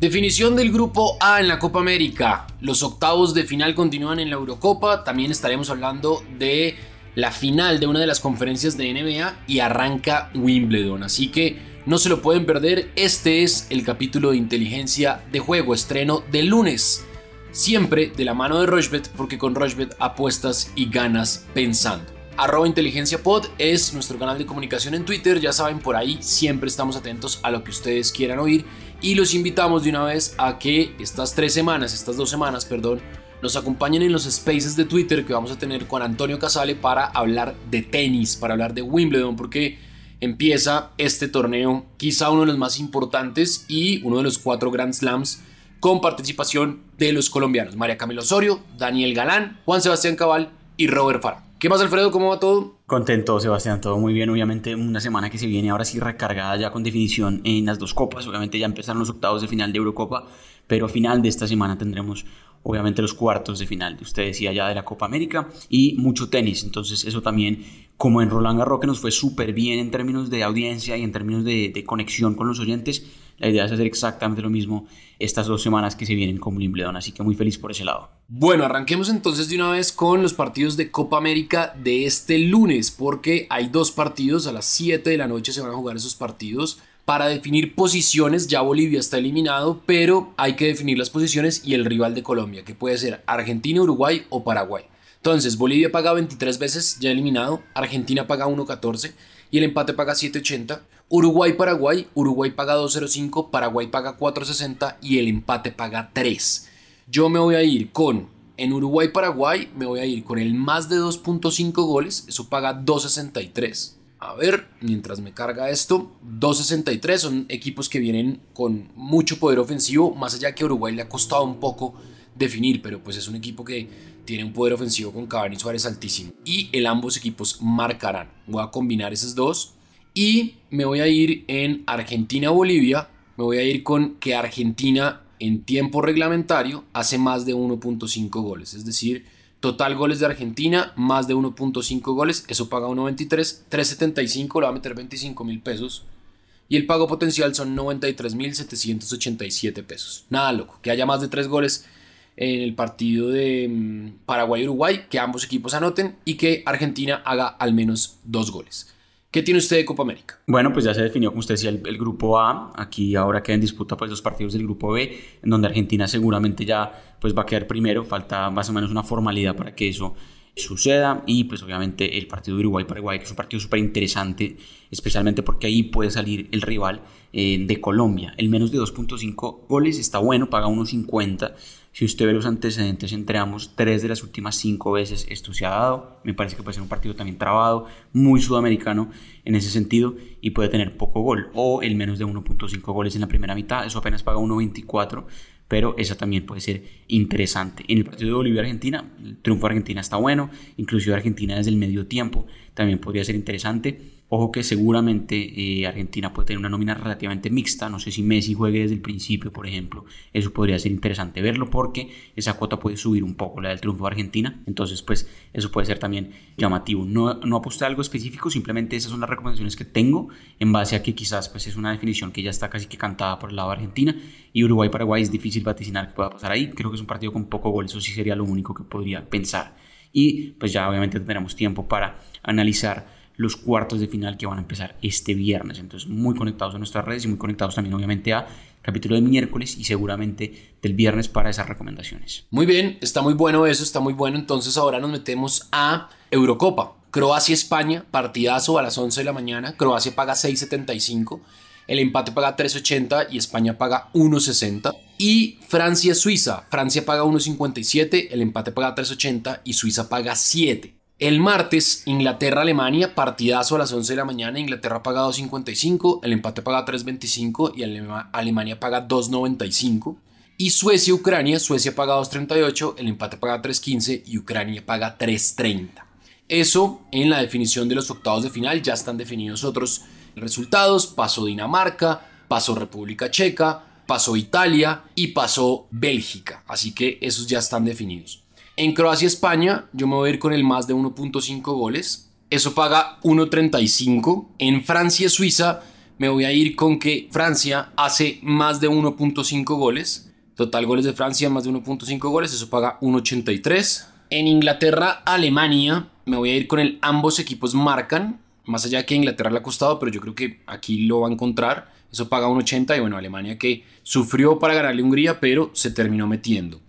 Definición del grupo A en la Copa América. Los octavos de final continúan en la Eurocopa. También estaremos hablando de la final de una de las conferencias de NBA y arranca Wimbledon. Así que no se lo pueden perder. Este es el capítulo de inteligencia de juego, estreno de lunes. Siempre de la mano de Rochbet, porque con Rochbet apuestas y ganas pensando. Arroba Inteligencia Pod es nuestro canal de comunicación en Twitter. Ya saben, por ahí siempre estamos atentos a lo que ustedes quieran oír. Y los invitamos de una vez a que estas tres semanas, estas dos semanas, perdón, nos acompañen en los spaces de Twitter que vamos a tener con Antonio Casale para hablar de tenis, para hablar de Wimbledon, porque empieza este torneo, quizá uno de los más importantes y uno de los cuatro Grand Slams con participación de los colombianos, María Camila Osorio, Daniel Galán, Juan Sebastián Cabal y Robert Farah. ¿Qué más, Alfredo? ¿Cómo va todo? Contento, Sebastián, todo muy bien. Obviamente, una semana que se viene ahora sí recargada ya con definición en las dos copas. Obviamente, ya empezaron los octavos de final de Eurocopa, pero a final de esta semana tendremos obviamente los cuartos de final, usted decía ya de la Copa América y mucho tenis, entonces eso también como en Roland Garros que nos fue súper bien en términos de audiencia y en términos de, de, conexión con los oyentes, la idea es hacer exactamente lo mismo estas dos semanas que se vienen con Wimbledon, así que muy feliz por ese lado. Bueno, arranquemos entonces de una vez con los partidos de Copa América de este lunes, porque hay dos partidos, a las 7 de la noche se van a jugar esos partidos. Para definir posiciones, ya Bolivia está eliminado, pero hay que definir las posiciones y el rival de Colombia, que puede ser Argentina, Uruguay o Paraguay. Entonces, Bolivia paga 23 veces, ya eliminado, Argentina paga 1.14 y el empate paga 7.80. Uruguay, Paraguay, Uruguay paga 2.05, Paraguay paga 4.60 y el empate paga 3. Yo me voy a ir con, en Uruguay, Paraguay, me voy a ir con el más de 2.5 goles, eso paga 2.63. A ver, mientras me carga esto, 2.63 son equipos que vienen con mucho poder ofensivo, más allá que a Uruguay le ha costado un poco definir, pero pues es un equipo que tiene un poder ofensivo con Cavani Suárez altísimo y el ambos equipos marcarán. Voy a combinar esos dos y me voy a ir en Argentina-Bolivia, me voy a ir con que Argentina en tiempo reglamentario hace más de 1.5 goles, es decir, Total goles de Argentina, más de 1.5 goles, eso paga 1.23, 3.75 le va a meter 25 mil pesos. Y el pago potencial son 93.787 pesos. Nada loco, que haya más de 3 goles en el partido de mm, Paraguay-Uruguay, que ambos equipos anoten y que Argentina haga al menos 2 goles. ¿Qué tiene usted de Copa América? Bueno, pues ya se definió, como usted decía, el, grupo A. Aquí ahora queda en disputa pues, los partidos del grupo B, en donde Argentina seguramente ya pues, va a quedar primero. Falta más o menos una formalidad para que eso suceda. Y pues obviamente el partido de Uruguay-Paraguay, que es un partido súper interesante, especialmente porque ahí puede salir el rival eh, de Colombia. El menos de 2.5 goles está bueno, paga 1.50 si usted ve los antecedentes entre ambos, tres de las últimas cinco veces esto se ha dado. Me parece que puede ser un partido también trabado, muy sudamericano en ese sentido y puede tener poco gol o el menos de 1.5 goles en la primera mitad. Eso apenas paga 1.24, pero esa también puede ser interesante. En el partido de Bolivia-Argentina, el triunfo de Argentina está bueno, inclusive Argentina desde el medio tiempo también podría ser interesante. Ojo que seguramente eh, Argentina puede tener una nómina relativamente mixta. No sé si Messi juegue desde el principio, por ejemplo. Eso podría ser interesante verlo porque esa cuota puede subir un poco, la del triunfo de Argentina. Entonces, pues eso puede ser también llamativo. No, no aposté a algo específico, simplemente esas son las recomendaciones que tengo en base a que quizás pues es una definición que ya está casi que cantada por el lado de Argentina. Y Uruguay-Paraguay es difícil vaticinar que pueda pasar ahí. Creo que es un partido con poco gol. Eso sí sería lo único que podría pensar. Y pues ya obviamente tendremos tiempo para analizar los cuartos de final que van a empezar este viernes. Entonces, muy conectados a nuestras redes y muy conectados también, obviamente, a capítulo de miércoles y seguramente del viernes para esas recomendaciones. Muy bien, está muy bueno eso, está muy bueno. Entonces, ahora nos metemos a Eurocopa. Croacia-España, partidazo a las 11 de la mañana. Croacia paga 6.75. El empate paga 3.80 y España paga 1.60. Y Francia-Suiza. Francia paga 1.57, el empate paga 3.80 y Suiza paga 7. El martes, Inglaterra-Alemania, partidazo a las 11 de la mañana. Inglaterra paga 2.55, el empate paga 3.25 y Alemania paga 2.95. Y Suecia-Ucrania, Suecia paga 2.38, el empate paga 3.15 y Ucrania paga 3.30. Eso en la definición de los octavos de final, ya están definidos otros resultados. Pasó Dinamarca, pasó República Checa, pasó Italia y pasó Bélgica. Así que esos ya están definidos. En Croacia-España yo me voy a ir con el más de 1.5 goles. Eso paga 1.35. En Francia-Suiza me voy a ir con que Francia hace más de 1.5 goles. Total goles de Francia, más de 1.5 goles, eso paga 1.83. En Inglaterra, Alemania, me voy a ir con el ambos equipos marcan, más allá que Inglaterra le ha costado, pero yo creo que aquí lo va a encontrar. Eso paga 1.80 y bueno, Alemania que sufrió para ganarle Hungría, pero se terminó metiendo.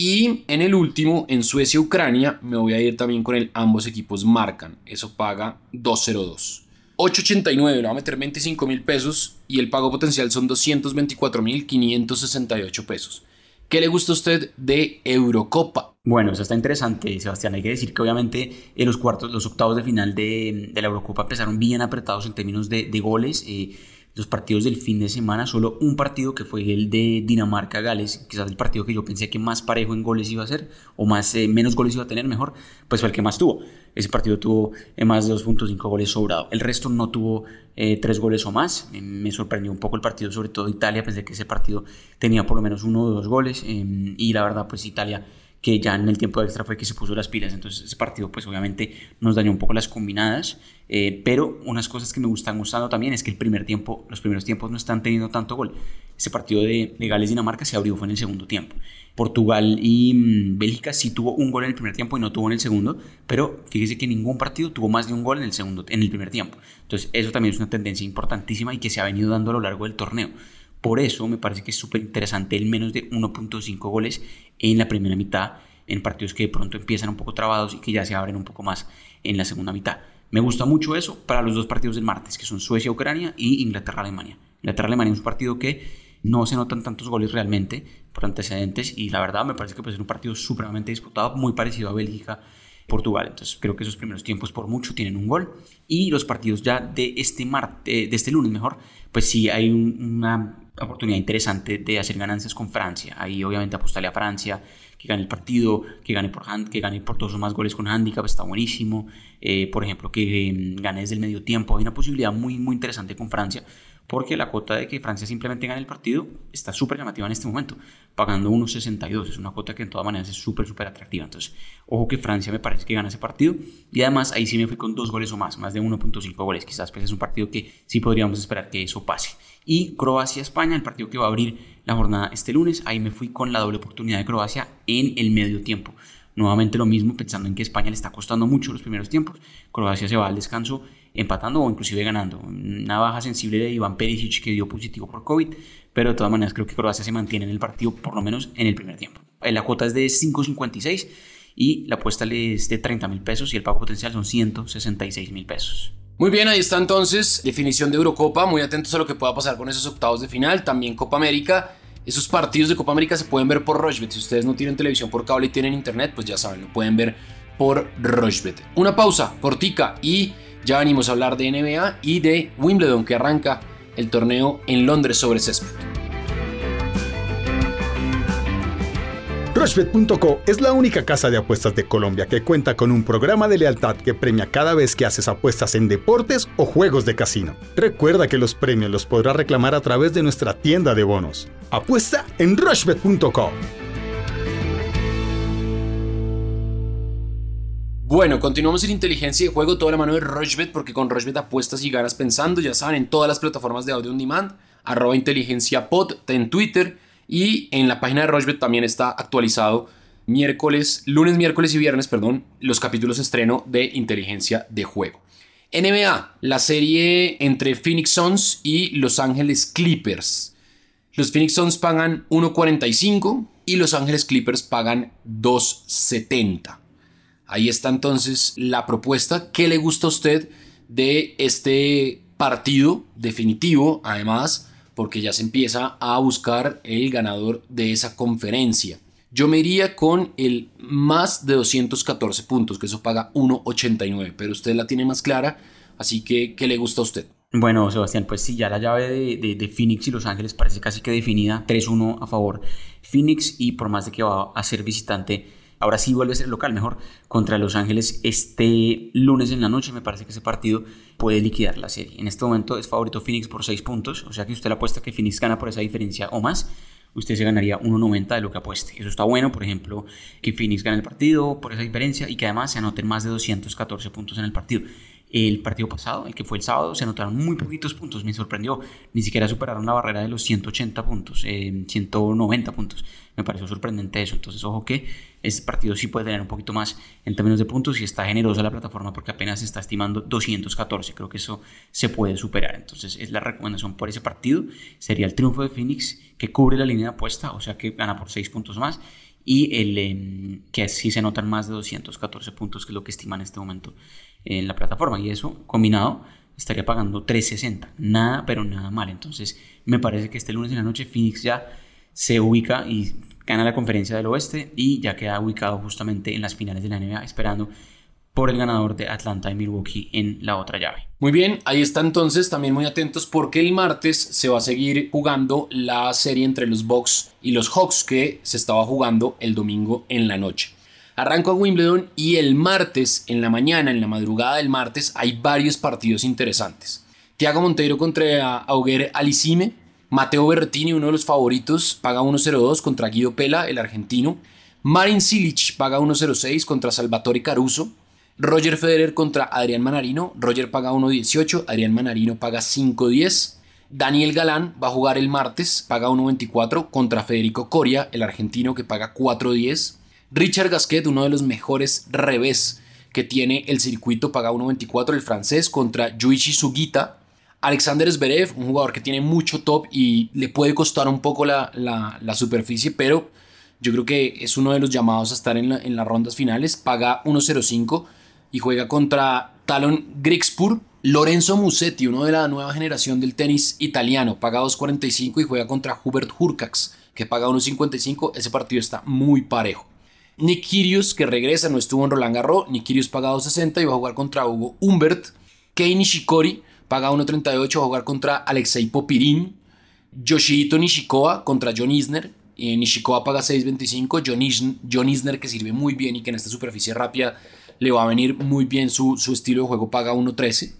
Y en el último, en Suecia-Ucrania, me voy a ir también con el ambos equipos marcan. Eso paga 2.02. 8.89, le va a meter 25 mil pesos y el pago potencial son 224 mil 568 pesos. ¿Qué le gusta a usted de Eurocopa? Bueno, eso está interesante, Sebastián. Hay que decir que obviamente en los cuartos, los octavos de final de, la Eurocopa empezaron bien apretados en términos de, goles. Eh, los partidos del fin de semana, solo un partido que fue el de Dinamarca-Gales, quizás el partido que yo pensé que más parejo en goles iba a ser, o más, eh, menos goles iba a tener mejor, pues fue el que más tuvo. Ese partido tuvo eh, más de 2.5 goles sobrado. El resto no tuvo eh, tres goles o más. me sorprendió un poco el partido, sobre todo Italia, pensé que ese partido tenía por lo menos uno o dos goles, y la verdad pues Italia que ya en el tiempo extra fue que se puso las pilas, entonces ese partido pues obviamente nos dañó un poco las combinadas, eh, pero unas cosas que me gustan gustando también es que el primer tiempo, los primeros tiempos no están teniendo tanto gol. Ese partido de, de Gales-Dinamarca se abrió fue en el segundo tiempo. Portugal y mm, Bélgica sí tuvo un gol en el primer tiempo y no tuvo en el segundo, pero fíjese que ningún partido tuvo más de un gol en el segundo, en el primer tiempo. Entonces eso también es una tendencia importantísima y que se ha venido dando a lo largo del torneo. Por eso me parece que es súper interesante el menos de 1.5 goles en la primera mitad, en partidos que de pronto empiezan un poco trabados y que ya se abren un poco más en la segunda mitad. Me gusta mucho eso para los dos partidos del martes, que son Suecia-Ucrania y Inglaterra-Alemania. Inglaterra-Alemania es un partido que no se notan tantos goles realmente por antecedentes y la verdad me parece que puede ser un partido supremamente disputado, muy parecido a Bélgica Portugal. Entonces creo que esos primeros tiempos por mucho tienen un gol. Y los partidos ya de este, martes, de este lunes mejor, pues sí hay una oportunidad interesante de hacer ganancias con Francia. Ahí obviamente apostarle a Francia, que gane el partido, que gane por, que gane por dos o más goles con handicap, está buenísimo. Eh, por ejemplo, que mm, gane desde el medio tiempo. Hay una posibilidad muy, muy interesante con Francia porque la cuota de que Francia simplemente gane el partido está súper llamativa en este momento, pagando 1.62, es una cuota que en todas maneras es súper, súper atractiva. Entonces, ojo que Francia me parece que gana ese partido y además ahí sí me fui con dos goles o más, más de 1.5 goles, quizás pues es un partido que sí podríamos esperar que eso pase. Y Croacia-España, el partido que va a abrir la jornada este lunes, ahí me fui con la doble oportunidad de Croacia en el medio tiempo. Nuevamente lo mismo, pensando en que España le está costando mucho los primeros tiempos. Croacia se va al descanso empatando o inclusive ganando. Una baja sensible de Iván Perisic que dio positivo por COVID, pero de todas maneras creo que Croacia se mantiene en el partido por lo menos en el primer tiempo. Eh, la cuota es de 5.56 y la apuesta es de 30 mil pesos y el pago potencial son 166 mil pesos. Muy bien, ahí está entonces definición de Eurocopa, muy atentos a lo que pueda pasar con esos octavos de final, también Copa América esos partidos de Copa América se pueden ver por Rochebet. Si ustedes no tienen televisión por cable y tienen internet, pues ya saben, lo pueden ver por Rochebet. Una pausa cortica y ya venimos a hablar de NBA y de Wimbledon que arranca el torneo en Londres sobre césped. Rushbet.co es la única casa de apuestas de Colombia que cuenta con un programa de lealtad que premia cada vez que haces apuestas en deportes o juegos de casino. Recuerda que los premios los podrás reclamar a través de nuestra tienda de bonos. Apuesta en Rushbet.co. Bueno, continuamos en inteligencia de juego, toda la mano de Rushbet, porque con Rushbet apuestas y ganas pensando, ya saben, en todas las plataformas de audio on demand, arroba inteligencia pod, en Twitter y en la página de Rochbet también está actualizado miércoles, lunes, miércoles y viernes, perdón, los capítulos estreno de inteligencia de juego. NBA, la serie entre Phoenix Suns y Los Ángeles Clippers. Los Phoenix Suns pagan 1.45 y Los Ángeles Clippers pagan 2.70. Ahí está entonces la propuesta. ¿Qué le gusta a usted de este partido definitivo? Además, porque ya se empieza a buscar el ganador de esa conferencia. Yo me iría con el más de 214 puntos, que eso paga 1.89, pero usted la tiene más clara, así que ¿qué le gusta a usted? Bueno, Sebastián, pues sí, ya la llave de, de, Phoenix y Los Ángeles parece casi que definida, 3-1 a favor Phoenix y por más de que va a ser visitante, ahora sí vuelve a ser local, mejor, contra Los Ángeles este lunes en la noche. Me parece que ese partido puede liquidar la serie. En este momento es favorito Phoenix por 6 puntos, o sea que usted le apuesta que Phoenix gana por esa diferencia o más. Usted se ganaría 1.90 de lo que apueste. Eso está bueno, por ejemplo, que Phoenix gane el partido por esa diferencia y que además se anoten más de 214 puntos en el partido. El partido pasado, el que fue el sábado, se anotaron muy poquitos puntos, me sorprendió. Ni siquiera superaron la barrera de los 180 puntos, 190 puntos. Me pareció sorprendente eso. Entonces, ojo que este partido sí puede tener un poquito más en términos de puntos y está generosa la plataforma porque apenas está estimando 214. Creo que eso se puede superar. Entonces, es la recomendación por ese partido. Sería el triunfo de Phoenix que cubre la línea de apuesta, o sea que gana por 6 puntos más y el em, que sí se notan más de 214 puntos, que es lo que estima en este momento en la plataforma. Y eso combinado estaría pagando 360. Nada, pero nada mal. Entonces, me parece que este lunes en la noche Phoenix ya se ubica y gana la conferencia del oeste y ya queda ubicado justamente en las finales de la NBA, esperando por el ganador de Atlanta y Milwaukee en la otra llave. Muy bien, ahí está entonces también muy atentos porque el martes se va a seguir jugando la serie entre los Bucks y los Hawks que se estaba jugando el domingo en la noche. Arranco a Wimbledon y el martes en la mañana, en la madrugada del martes, hay varios partidos interesantes. Tiago Monteiro contra Auger Alicime, Mateo Berrettini, uno de los favoritos, paga 1-0-2 contra Guido Pela, el argentino. Marin Silic paga 1-0-6 contra Salvatore Caruso. Roger Federer contra Adrián Manarino. Roger paga 1.18, Adrián Manarino paga 5.10. Daniel Galán va a jugar el martes, paga 1.24 contra Federico Coria, el argentino que paga 4.10. Richard Gasquet, uno de los mejores revés que tiene el circuito, paga 1.24 el francés contra Yuichi Sugita. Alexander Zverev, un jugador que tiene mucho top y le puede costar un poco la, superficie, pero yo creo que es uno de los llamados a estar en, en las rondas finales. Paga 1.05 y juega contra Talon Grigspur. Lorenzo Musetti, uno de la nueva generación del tenis italiano, paga 2.45 y juega contra Hubert Hurkacz, que paga 1.55. Ese partido está muy parejo. Nick que regresa, no estuvo en Roland Garros. Nick Kyrgios paga 2.60 y va a jugar contra Hugo Humbert. Kei Nishikori paga 1.38 va a jugar contra Alexei Popirin. Yoshihito Nishikoa contra John Isner. Eh, Nishikoa paga 6.25. John, John Isner, que sirve muy bien y que en esta superficie rápida le va a venir muy bien su, estilo de juego, paga 1.13.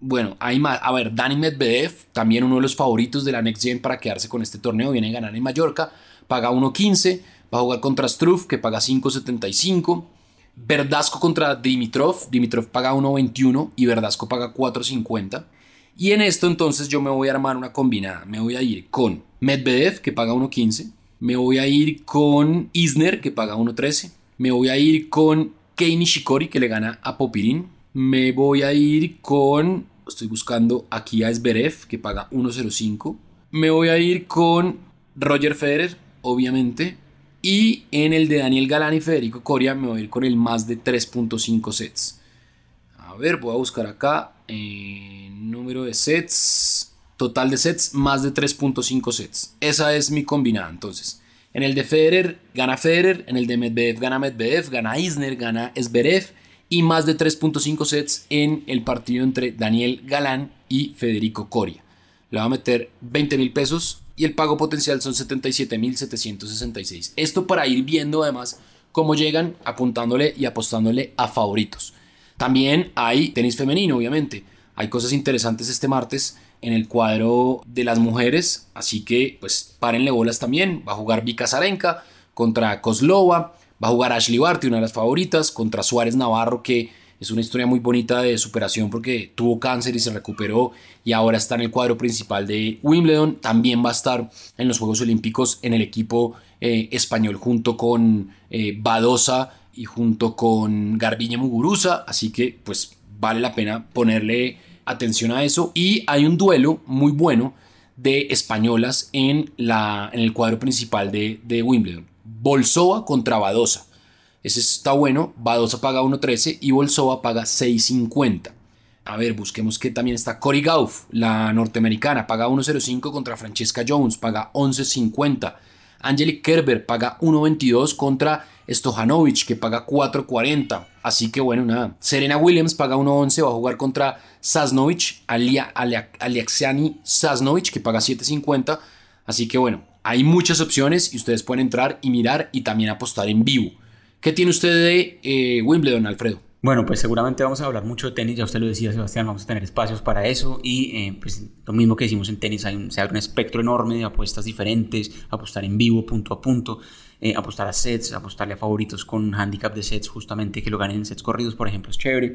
Bueno, hay más. A ver, Dani Medvedev, también uno de los favoritos de la Next Gen para quedarse con este torneo, viene a ganar en Mallorca, paga 1.15. Va a jugar contra Struff, que paga 5.75. Verdasco contra Dimitrov, Dimitrov paga 1.21 y Verdasco paga 4.50. Y en esto entonces yo me voy a armar una combinada. Me voy a ir con Medvedev, que paga 1.15. Me voy a ir con Isner, que paga 1.13. Me voy a ir con Kei Nishikori que le gana a Popirin. Me voy a ir con. Estoy buscando aquí a Zverev que paga 1.05. Me voy a ir con Roger Federer, obviamente. Y en el de Daniel Galán y Federico Coria me voy a ir con el más de 3.5 sets. A ver, voy a buscar acá. Número de sets. Total de sets, más de 3.5 sets. Esa es mi combinada entonces. En el de Federer gana Federer, en el de Medvedev gana Medvedev, gana Isner, gana Esberev y más de 3.5 sets en el partido entre Daniel Galán y Federico Coria. Le va a meter 20 mil pesos y el pago potencial son 77 mil 766. Esto para ir viendo además cómo llegan apuntándole y apostándole a favoritos. También hay tenis femenino, obviamente. Hay cosas interesantes este martes en el cuadro de las mujeres, así que pues párenle bolas también. Va a jugar Vika Zarenka contra Kozlova, va a jugar Ashley Barty, una de las favoritas, contra Suárez Navarro, que es una historia muy bonita de superación porque tuvo cáncer y se recuperó y ahora está en el cuadro principal de Wimbledon. También va a estar en los Juegos Olímpicos en el equipo eh, español junto con eh, Badosa y junto con Garbiñe Muguruza, así que pues vale la pena ponerle atención a eso. Y hay un duelo muy bueno de españolas en, la, en el cuadro principal de, Wimbledon. Bolsova contra Badosa. Ese está bueno. Badosa paga 1.13 y Bolsova paga 6.50. A ver, busquemos que también está Cory Gauff, la norteamericana, paga 1.05 contra Francesca Jones, paga 11.50. Angelique Kerber paga 1.22 contra Stojanovic, que paga 4.40. Así que bueno, nada. Serena Williams paga 1.11, va a jugar contra Sasnovich, Alia, Aliaxiani Sasnovich, que paga 7.50. Así que bueno, hay muchas opciones y ustedes pueden entrar y mirar y también apostar en vivo. ¿Qué tiene usted de eh, Wimbledon, Alfredo? Bueno, pues seguramente vamos a hablar mucho de tenis, ya usted lo decía Sebastián, vamos a tener espacios para eso y eh, pues lo mismo que decimos en tenis, hay un, se abre un espectro enorme de apuestas diferentes, apostar en vivo, punto a punto. eh, apostar a sets, apostarle a favoritos con handicap de sets, justamente que lo ganen en sets corridos, por ejemplo, es chévere.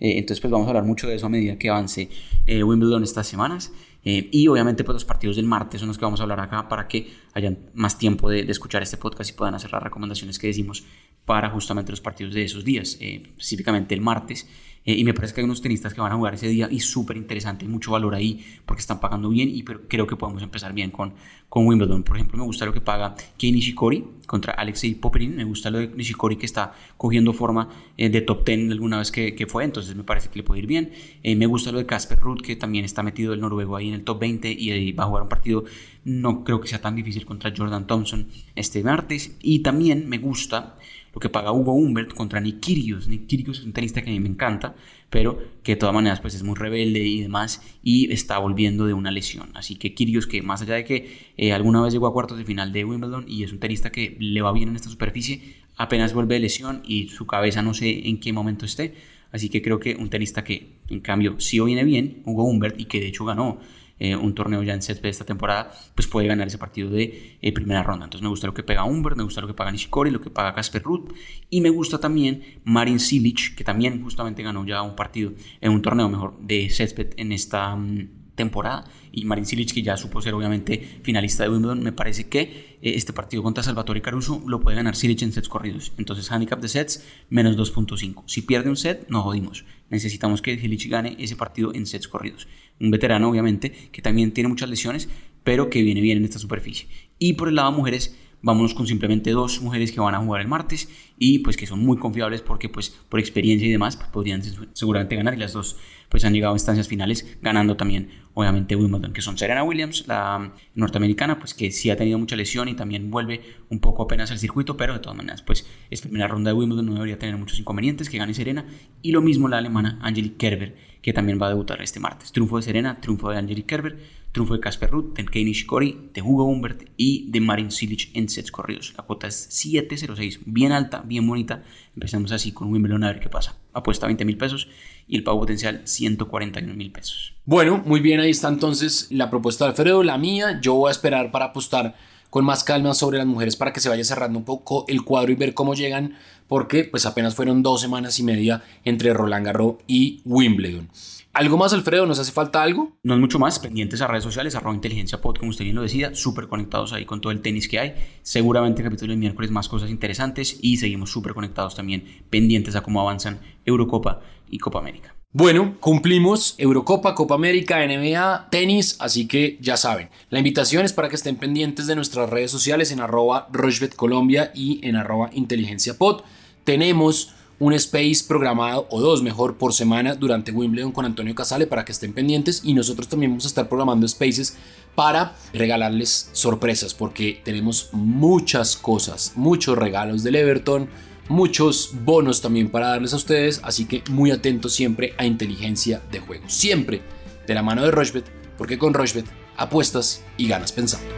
Eh, entonces, pues vamos a hablar mucho de eso a medida que avance eh, Wimbledon estas semanas. y obviamente, pues los partidos del martes son los que vamos a hablar acá para que hayan más tiempo de escuchar este podcast y puedan hacer las recomendaciones que decimos para justamente los partidos de esos días, específicamente el martes. Eh, y me parece que hay unos tenistas que van a jugar ese día y súper interesante, mucho valor ahí porque están pagando bien y pero creo que podemos empezar bien con, con Wimbledon. Por ejemplo, me gusta lo que paga Kei Nishikori contra Alexei Popperin, me gusta lo de Nishikori que está cogiendo forma eh, de top 10 alguna vez que, que, fue, entonces me parece que le puede ir bien. Eh, me gusta lo de Casper Ruud que también está metido el noruego ahí en el top 20 y va a jugar un partido, no creo que sea tan difícil contra Jordan Thompson este martes. Y también me gusta lo que paga Hugo Humbert contra Nick Kyrgios. Nick Kyrgios es un tenista que a mí me encanta, pero que de todas maneras pues es muy rebelde y demás y está volviendo de una lesión. Así que Kyrgios que más allá de que eh, alguna vez llegó a cuartos de final de Wimbledon y es un tenista que le va bien en esta superficie, apenas vuelve de lesión y su cabeza no sé en qué momento esté. Así que creo que un tenista que en cambio sí viene bien, Hugo Humbert, y que de hecho ganó eh, un torneo ya en sets de esta temporada, pues puede ganar ese partido de eh, primera ronda. Entonces me gusta lo que pega Humbert, me gusta lo que paga Nishikori, lo que paga Casper Ruth y me gusta también Marin Silic, que también justamente ganó ya un partido en un torneo mejor de césped en esta mm, temporada y Marin Cilic que ya supo ser obviamente finalista de Wimbledon me parece que eh, este partido contra Salvatore Caruso lo puede ganar Cilic en sets corridos. Entonces handicap de sets menos 2.5 si pierde un set no jodimos. Necesitamos que Cilic gane ese partido en sets corridos. Un veterano obviamente que también tiene muchas lesiones pero que viene bien en esta superficie. Y por el lado mujeres vámonos con simplemente dos mujeres que van a jugar el martes y pues que son muy confiables porque pues por experiencia y demás pues, podrían seguramente ganar y las dos pues han llegado a instancias finales ganando también obviamente Wimbledon que son Serena Williams la norteamericana pues que sí ha tenido mucha lesión y también vuelve un poco apenas al circuito pero de todas maneras pues es primera ronda de Wimbledon no debería tener muchos inconvenientes que gane Serena y lo mismo la alemana Angelique Kerber que también va a debutar este martes. Triunfo de Serena triunfo de Angelique Kerber triunfo de Casper Ruud, de Kei Nishikori, de Hugo Humbert y de Marin Cilic en sets corridos. La cuota es 7.06, bien alta, bien bonita. Empezamos así con Wimbledon a ver qué pasa. Apuesta 20 mil pesos y el pago potencial 141 mil pesos. Bueno, muy bien, ahí está entonces la propuesta de Alfredo, la mía. Yo voy a esperar para apostar con más calma sobre las mujeres para que se vaya cerrando un poco el cuadro y ver cómo llegan, porque pues apenas fueron dos semanas y media entre Roland Garros y Wimbledon. ¿Algo más, Alfredo? ¿Nos hace falta algo? No es mucho más. Pendientes a redes sociales, arroba inteligencia pod, como usted bien lo decía. Súper conectados ahí con todo el tenis que hay. Seguramente capítulo del miércoles más cosas interesantes. Y seguimos súper conectados también, pendientes a cómo avanzan Eurocopa y Copa América. Bueno, cumplimos Eurocopa, Copa América, NBA, tenis, así que ya saben. La invitación es para que estén pendientes de nuestras redes sociales en arroba Colombia y en arroba inteligencia pod. Tenemos un space programado o dos mejor por semana durante Wimbledon con Antonio Casale para que estén pendientes y nosotros también vamos a estar programando spaces para regalarles sorpresas porque tenemos muchas cosas, muchos regalos del Everton, muchos bonos también para darles a ustedes, así que muy atentos siempre a inteligencia de juego, siempre de la mano de Rochbet, porque con Rochbet apuestas y ganas pensando.